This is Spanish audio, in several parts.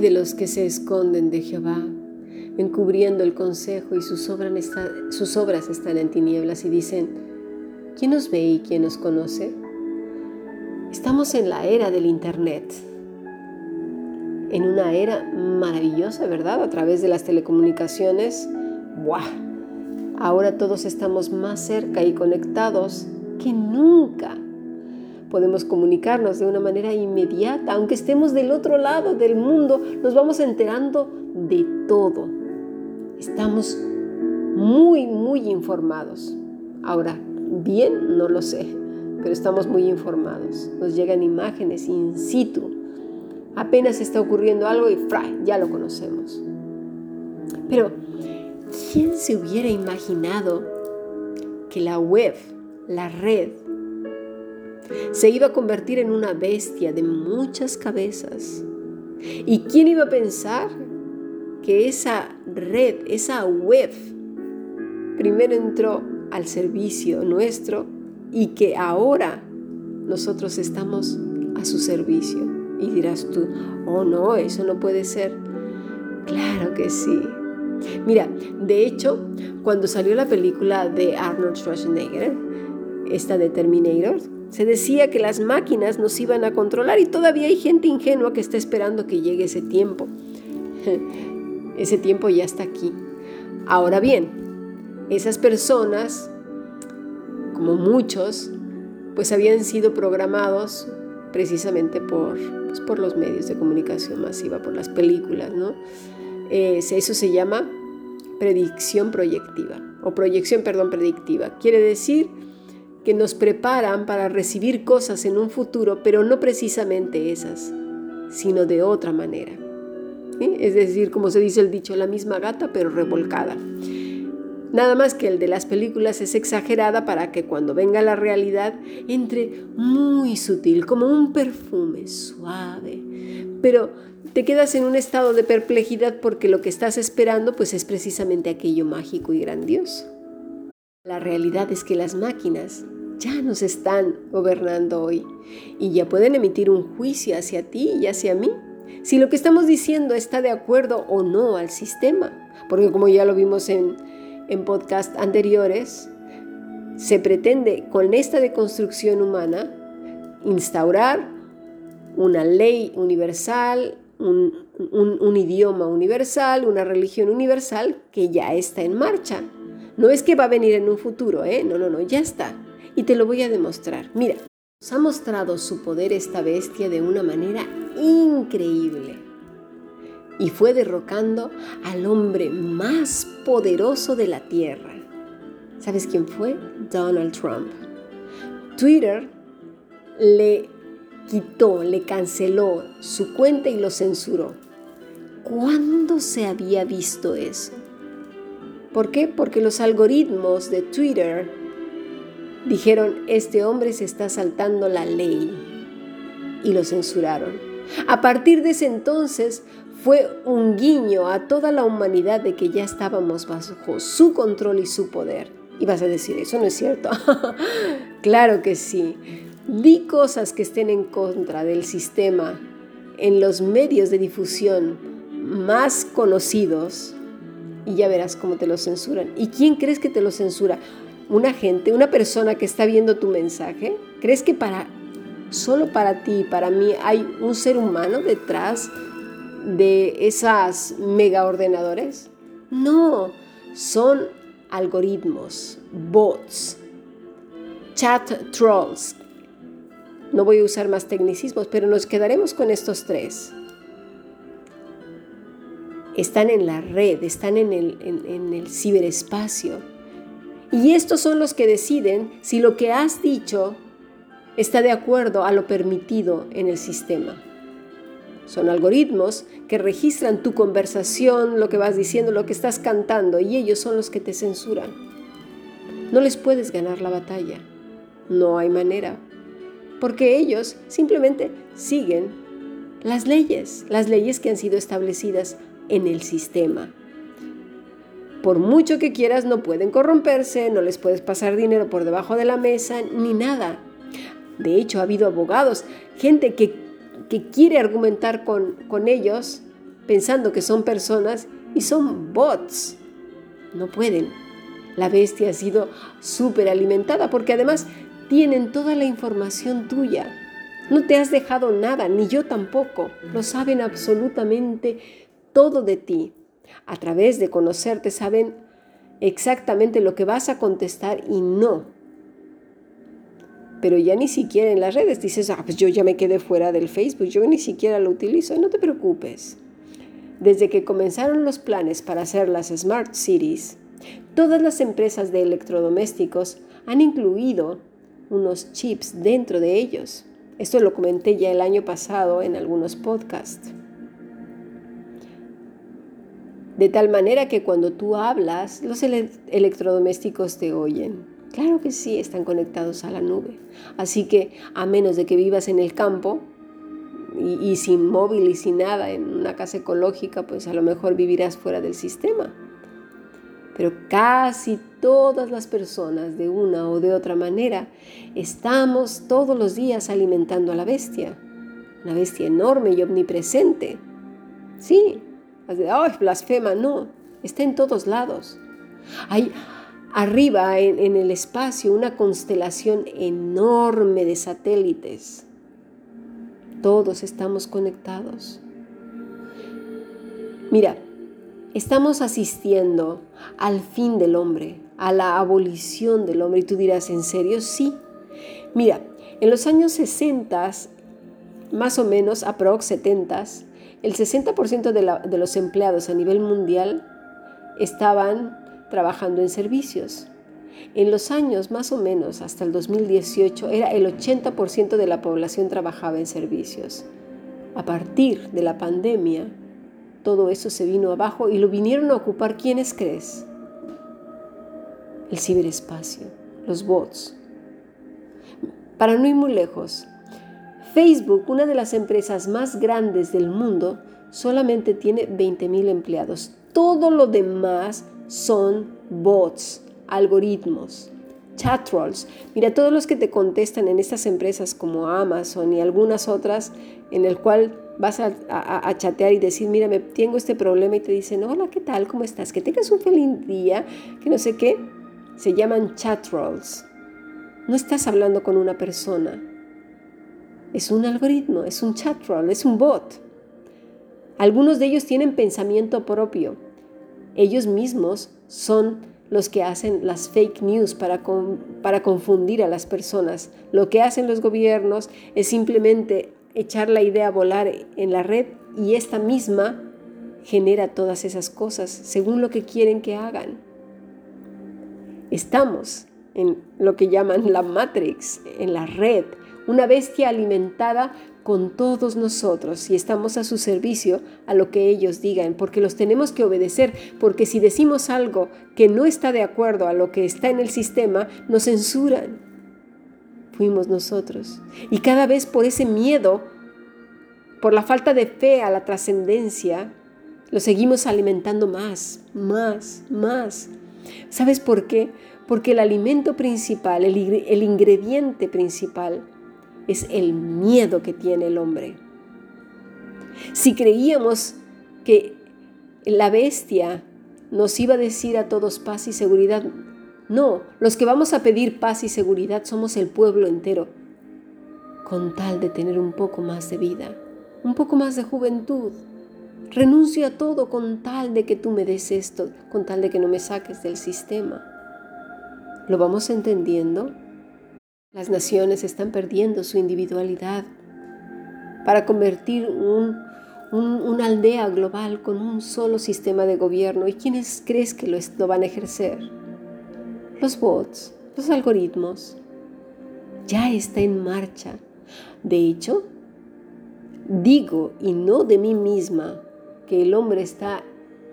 De los que se esconden de Jehová, encubriendo el consejo y sus obras, sus obras están en tinieblas y dicen, ¿quién nos ve y quién nos conoce? Estamos en la era del Internet, en una era maravillosa, ¿verdad? A través de las telecomunicaciones. ¡Buah! Ahora todos estamos más cerca y conectados que nunca podemos comunicarnos de una manera inmediata, aunque estemos del otro lado del mundo, nos vamos enterando de todo. Estamos muy, muy informados. Ahora, bien, no lo sé, pero estamos muy informados. Nos llegan imágenes in situ. Apenas está ocurriendo algo y ¡fra! ya lo conocemos. Pero, ¿quién se hubiera imaginado que la web, la red, se iba a convertir en una bestia de muchas cabezas. ¿Y quién iba a pensar que esa red, esa web, primero entró al servicio nuestro y que ahora nosotros estamos a su servicio? Y dirás tú, oh no, eso no puede ser. Claro que sí. Mira, de hecho, cuando salió la película de Arnold Schwarzenegger, esta de Terminator, se decía que las máquinas nos iban a controlar y todavía hay gente ingenua que está esperando que llegue ese tiempo. ese tiempo ya está aquí. Ahora bien, esas personas, como muchos, pues habían sido programados precisamente por, pues, por los medios de comunicación masiva, por las películas, ¿no? eso se llama predicción proyectiva, o proyección, perdón, predictiva. Quiere decir que nos preparan para recibir cosas en un futuro, pero no precisamente esas, sino de otra manera. Es decir, como se dice el dicho, la misma gata pero revolcada. Nada más que el de las películas es exagerada para que cuando venga la realidad entre muy sutil, como un perfume suave. Pero te quedas en un estado de perplejidad porque lo que estás esperando pues es precisamente aquello mágico y grandioso. La realidad es que las máquinas ya nos están gobernando hoy y ya pueden emitir un juicio hacia ti y hacia mí. Si lo que estamos diciendo está de acuerdo o no al sistema, porque como ya lo vimos en, en podcast anteriores, se pretende con esta deconstrucción humana instaurar una ley universal, un, un, idioma universal, una religión universal que ya está en marcha. No es que va a venir en un futuro, ¿eh? No, no, no, ya está y te lo voy a demostrar. Mira, nos ha mostrado su poder esta bestia de una manera increíble y fue derrocando al hombre más poderoso de la tierra. ¿Sabes quién fue? Donald Trump. Twitter le quitó, le canceló su cuenta y lo censuró. ¿Cuándo se había visto eso? ¿Por qué? Porque los algoritmos de Twitter Dijeron, este hombre se está saltando la ley y lo censuraron. A partir de ese entonces fue un guiño a toda la humanidad de que ya estábamos bajo su control y su poder. Y vas a decir, eso no es cierto. claro que sí. Di cosas que estén en contra del sistema en los medios de difusión más conocidos y ya verás cómo te lo censuran. ¿Y quién crees que te lo censura? Una gente, una persona que está viendo tu mensaje? ¿Crees que para solo para ti, para mí hay un ser humano detrás de esas mega ordenadores? No, son algoritmos, bots, chat trolls. No voy a usar más tecnicismos, pero nos quedaremos con estos tres. Están en la red, están en el, en el ciberespacio y estos son los que deciden si lo que has dicho está de acuerdo a lo permitido en el sistema. Son algoritmos que registran tu conversación, lo que vas diciendo, lo que estás cantando, y ellos son los que te censuran. No les puedes ganar la batalla. No hay manera. Porque ellos simplemente siguen las leyes, las leyes que han sido establecidas en el sistema por mucho que quieras, no pueden corromperse, no les puedes pasar dinero por debajo de la mesa, ni nada. De hecho, ha habido abogados, gente que, quiere argumentar con, con ellos, pensando que son personas y son bots. No pueden. La bestia ha sido súper alimentada porque además tienen toda la información tuya. No te has dejado nada, ni yo tampoco. Lo saben absolutamente todo de ti. A través de conocerte saben exactamente lo que vas a contestar y no. Pero ya ni siquiera en las redes dices, ah, pues yo ya me quedé fuera del Facebook, yo ni siquiera lo utilizo. No te preocupes. Desde que comenzaron los planes para hacer las Smart Cities, todas las empresas de electrodomésticos han incluido unos chips dentro de ellos. Esto lo comenté ya el año pasado en algunos podcasts. De tal manera que cuando tú hablas, los electrodomésticos te oyen. Claro que sí, están conectados a la nube. Así que a menos de que vivas en el campo y, y sin móvil y sin nada, en una casa ecológica, pues a lo mejor vivirás fuera del sistema. Pero casi todas las personas, de una o de otra manera, estamos todos los días alimentando a la bestia. Una bestia enorme y omnipresente. Sí, ¡ay, blasfema! No, está en todos lados. Hay arriba en, en el espacio una constelación enorme de satélites. Todos estamos conectados. Mira, estamos asistiendo al fin del hombre, a la abolición del hombre. Y tú dirás, ¿en serio? Sí. Mira, en los años 60, más o menos, aprox 70, el 60% de, de los empleados a nivel mundial estaban trabajando en servicios. En los años más o menos hasta el 2018 era el 80% de la población trabajaba en servicios. A partir de la pandemia, todo eso se vino abajo y lo vinieron a ocupar ¿quiénes crees? El ciberespacio, los bots. Para no ir muy lejos, Facebook, una de las empresas más grandes del mundo, solamente tiene 20.000 empleados. Todo lo demás son bots, algoritmos, chat trolls. Mira, todos los que te contestan en estas empresas como Amazon y algunas otras, en el cual vas a, chatear y decir, mira, me tengo este problema y te dicen, hola, ¿qué tal? ¿Cómo estás? Que tengas un feliz día, que no sé qué. Se llaman chat trolls. No estás hablando con una persona. Es un algoritmo, es un chat troll, es un bot. Algunos de ellos tienen pensamiento propio. Ellos mismos son los que hacen las fake news para, para confundir a las personas. Lo que hacen los gobiernos es simplemente echar la idea a volar en la red y esta misma genera todas esas cosas según lo que quieren que hagan. Estamos en lo que llaman la Matrix, en la red, una bestia alimentada con todos nosotros y estamos a su servicio a lo que ellos digan, porque los tenemos que obedecer, porque si decimos algo que no está de acuerdo a lo que está en el sistema, nos censuran fuimos nosotros. Y cada vez por ese miedo, por la falta de fe a la trascendencia, lo seguimos alimentando más, más, más. ¿Sabes por qué? Porque el alimento principal, el, el ingrediente principal, es el miedo que tiene el hombre. Si creíamos que la bestia nos iba a decir a todos paz y seguridad, no, los que vamos a pedir paz y seguridad somos el pueblo entero, con tal de tener un poco más de vida, un poco más de juventud. Renuncio a todo con tal de que tú me des esto, con tal de que no me saques del sistema. ¿Lo vamos entendiendo? Las naciones están perdiendo su individualidad para convertir una aldea global con un solo sistema de gobierno. ¿Y quiénes crees que lo, lo van a ejercer? los bots, los algoritmos. Ya está en marcha. De hecho, digo, y no de mí misma, que el hombre está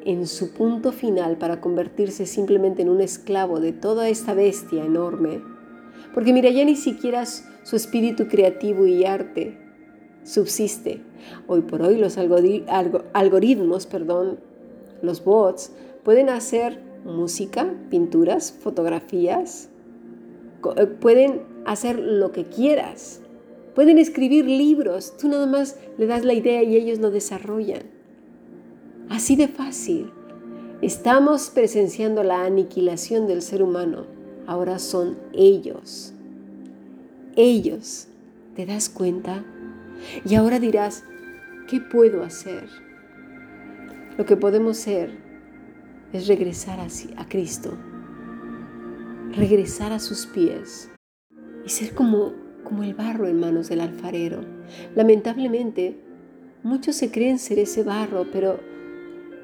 en su punto final para convertirse simplemente en un esclavo de toda esta bestia enorme. Porque mira, ya ni siquiera su espíritu creativo y arte subsiste. Hoy por hoy los algoritmos, perdón, los bots, pueden hacer música, pinturas, fotografías. Eh, pueden hacer lo que quieras. Pueden escribir libros. Tú nada más le das la idea y ellos lo desarrollan. Así de fácil. Estamos presenciando la aniquilación del ser humano. Ahora son ellos. Ellos. ¿Te das cuenta? Y ahora dirás, ¿qué puedo hacer? Lo que podemos hacer es regresar a, Cristo, regresar a sus pies y ser como, como el barro en manos del alfarero. Lamentablemente, muchos se creen ser ese barro, pero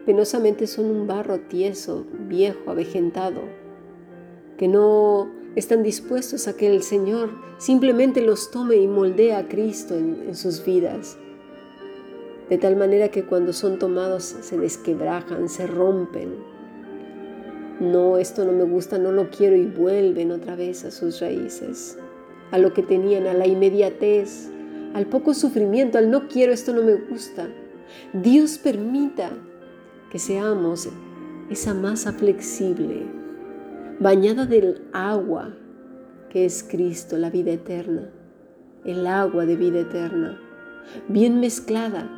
penosamente son un barro tieso, viejo, avejentado, que no están dispuestos a que el Señor simplemente los tome y moldee a Cristo en sus vidas de tal manera que cuando son tomados se desquebrajan, se rompen. No, esto no me gusta, no lo quiero y vuelven otra vez a sus raíces, a lo que tenían, a la inmediatez, al poco sufrimiento, al no quiero, esto no me gusta. Dios permita que seamos esa masa flexible, bañada del agua que es Cristo, la vida eterna, el agua de vida eterna, bien mezclada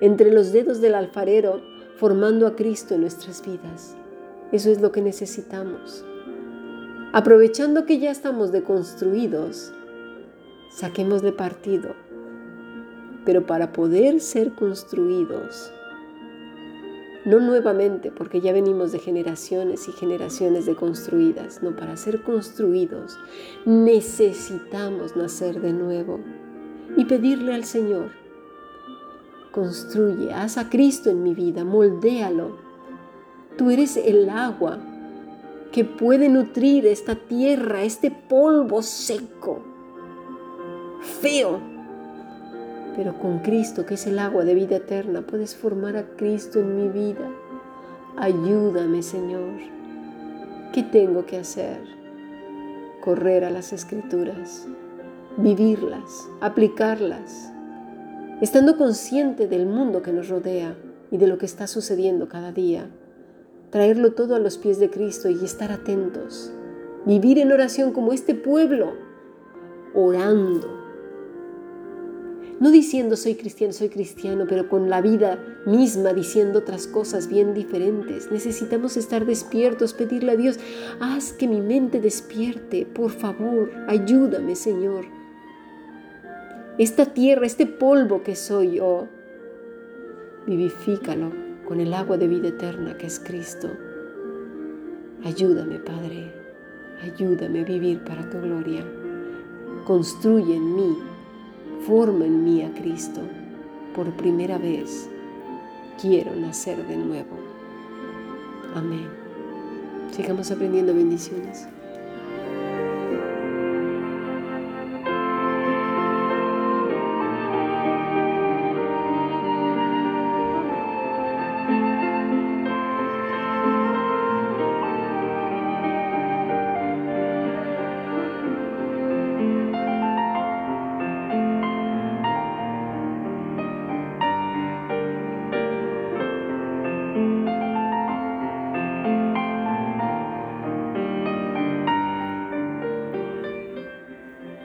entre los dedos del alfarero, formando a Cristo en nuestras vidas. Eso es lo que necesitamos. Aprovechando que ya estamos deconstruidos, saquémosle partido. Pero para poder ser construidos, no nuevamente, porque ya venimos de generaciones y generaciones deconstruidas, no, para ser construidos necesitamos nacer de nuevo y pedirle al Señor Construye, haz a Cristo en mi vida, moldéalo. Tú eres el agua que puede nutrir esta tierra, este polvo seco, feo. Pero con Cristo, que es el agua de vida eterna, puedes formar a Cristo en mi vida. Ayúdame, Señor. ¿Qué tengo que hacer? Correr a las escrituras, vivirlas, aplicarlas estando consciente del mundo que nos rodea y de lo que está sucediendo cada día, traerlo todo a los pies de Cristo y estar atentos, vivir en oración como este pueblo, orando, no diciendo soy cristiano, soy cristiano, pero con la vida misma diciendo otras cosas bien diferentes. Necesitamos estar despiertos, pedirle a Dios, haz que mi mente despierte, por favor, ayúdame Señor esta tierra, este polvo que soy yo, vivifícalo con el agua de vida eterna que es Cristo. Ayúdame, Padre, ayúdame a vivir para tu gloria. Construye en mí, forma en mí a Cristo. Por primera vez quiero nacer de nuevo. Amén. Sigamos aprendiendo bendiciones.